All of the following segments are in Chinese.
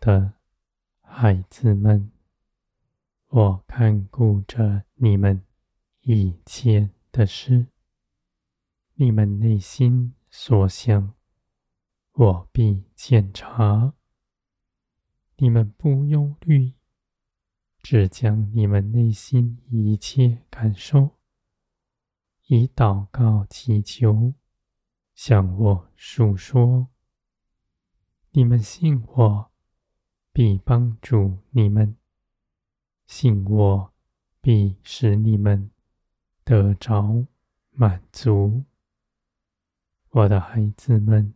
的孩子们，我看顾着你们一切的事，你们内心所想，我必检查。你们不忧虑，只将你们内心一切感受，以祷告祈求，向我诉说。你们信我，必帮助你们；信我，必使你们得着满足。我的孩子们，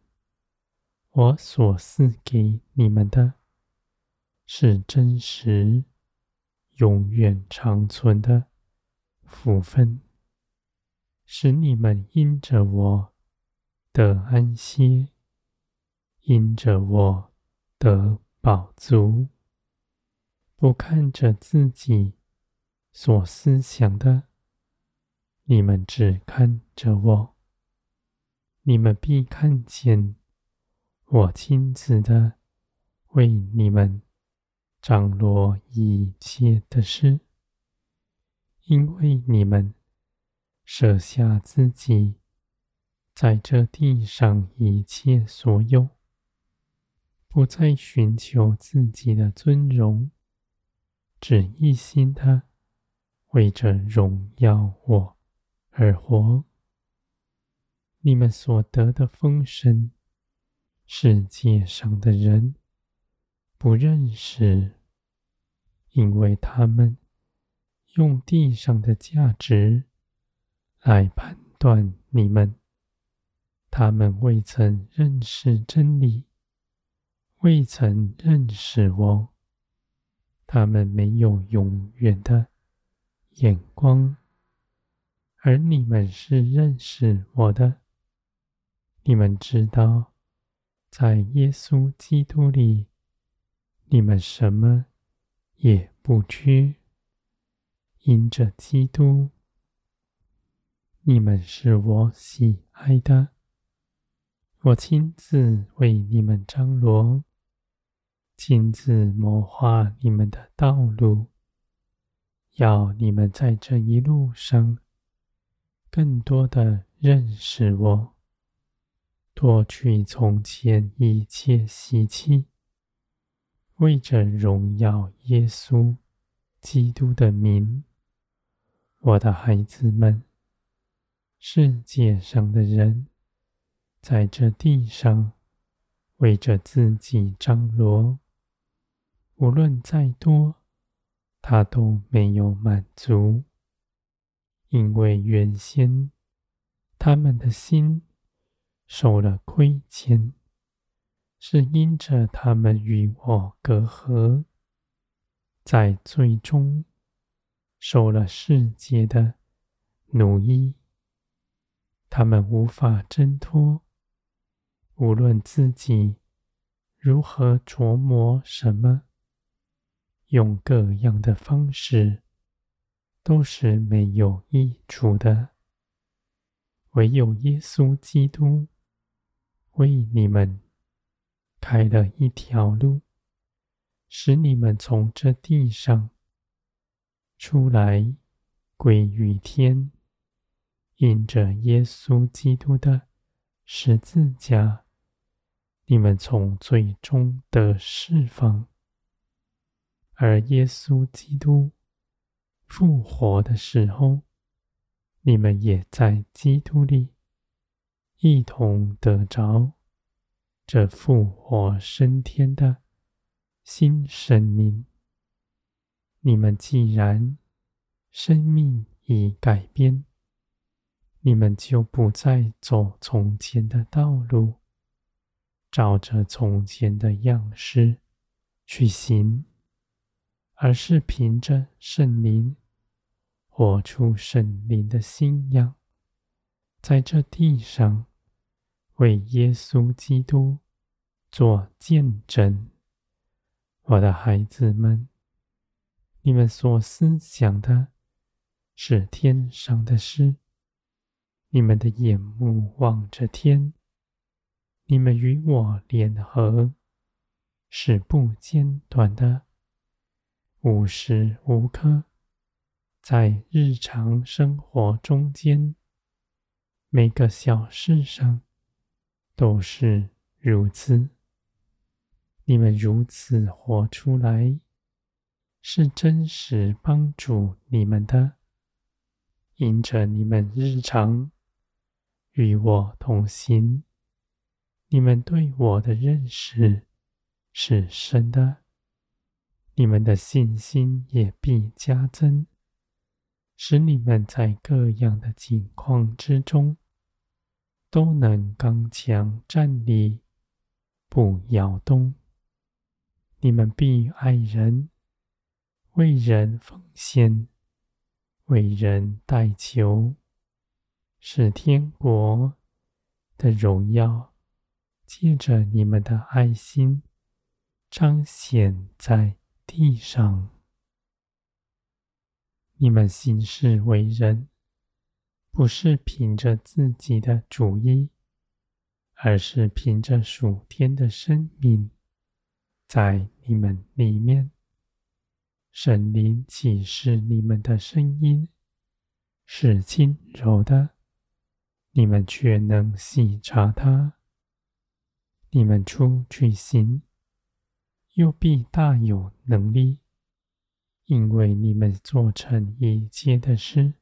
我所赐给你们的。是真实、永远长存的福分，使你们因着我得安歇，因着我得饱足，不看着自己所思想的，你们只看着我，你们必看见我亲自的为你们。张罗一切的事，因为你们舍下自己在这地上一切所有，不再寻求自己的尊荣，只一心的为着荣耀我而活。你们所得的丰盛，世界上的人。不认识，因为他们用地上的价值来判断你们。他们未曾认识真理，未曾认识我。他们没有永远的眼光，而你们是认识我的。你们知道，在耶稣基督里。你们什么也不缺，因着基督，你们是我喜爱的。我亲自为你们张罗，亲自谋划你们的道路，要你们在这一路上更多的认识我，脱去从前一切习气。为着荣耀耶稣基督的名，我的孩子们，世界上的人在这地上为着自己张罗，无论再多，他都没有满足，因为原先他们的心受了亏欠。是因着他们与我隔阂，在最终受了世界的奴役，他们无法挣脱。无论自己如何琢磨什么，用各样的方式，都是没有益处的。唯有耶稣基督为你们。开了一条路，使你们从这地上出来归于天。印着耶稣基督的十字架，你们从罪中得释放；而耶稣基督复活的时候，你们也在基督里一同得着。这复活升天的新生命，你们既然生命已改变，你们就不再走从前的道路，照着从前的样式去行，而是凭着圣灵活出圣灵的新样，在这地上。为耶稣基督做见证，我的孩子们，你们所思想的是天上的事，你们的眼目望着天，你们与我联合，是不间断的，无时无刻，在日常生活中间，每个小事上都是如此。你们如此活出来，是真实帮助你们的。因着你们日常与我同行，你们对我的认识是深的，你们的信心也必加增，使你们在各样的境况之中都能刚强站立，不摇动。你们必爱人，为人奉献，为人代求，使天国的荣耀借着你们的爱心。彰显在地上，你们行事为人，不是凭着自己的主意，而是凭着属天的生命，在你们里面，圣灵启示你们的声音是轻柔的，你们却能细察它。你们出去行。又必大有能力，因为你们做成一切的事，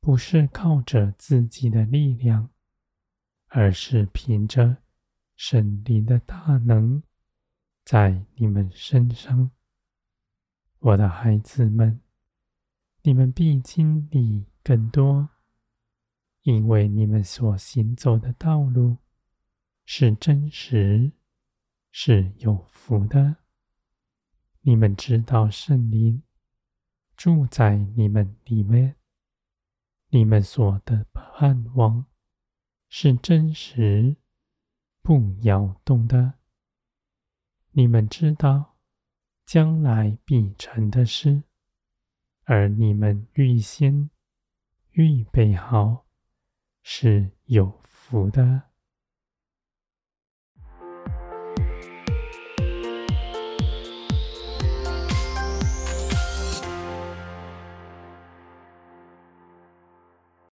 不是靠着自己的力量，而是凭着神灵的大能在你们身上。我的孩子们，你们必经历更多，因为你们所行走的道路是真实。是有福的。你们知道圣灵住在你们里面，你们所的盼望是真实、不摇动的。你们知道将来必成的事，而你们预先预备好，是有福的。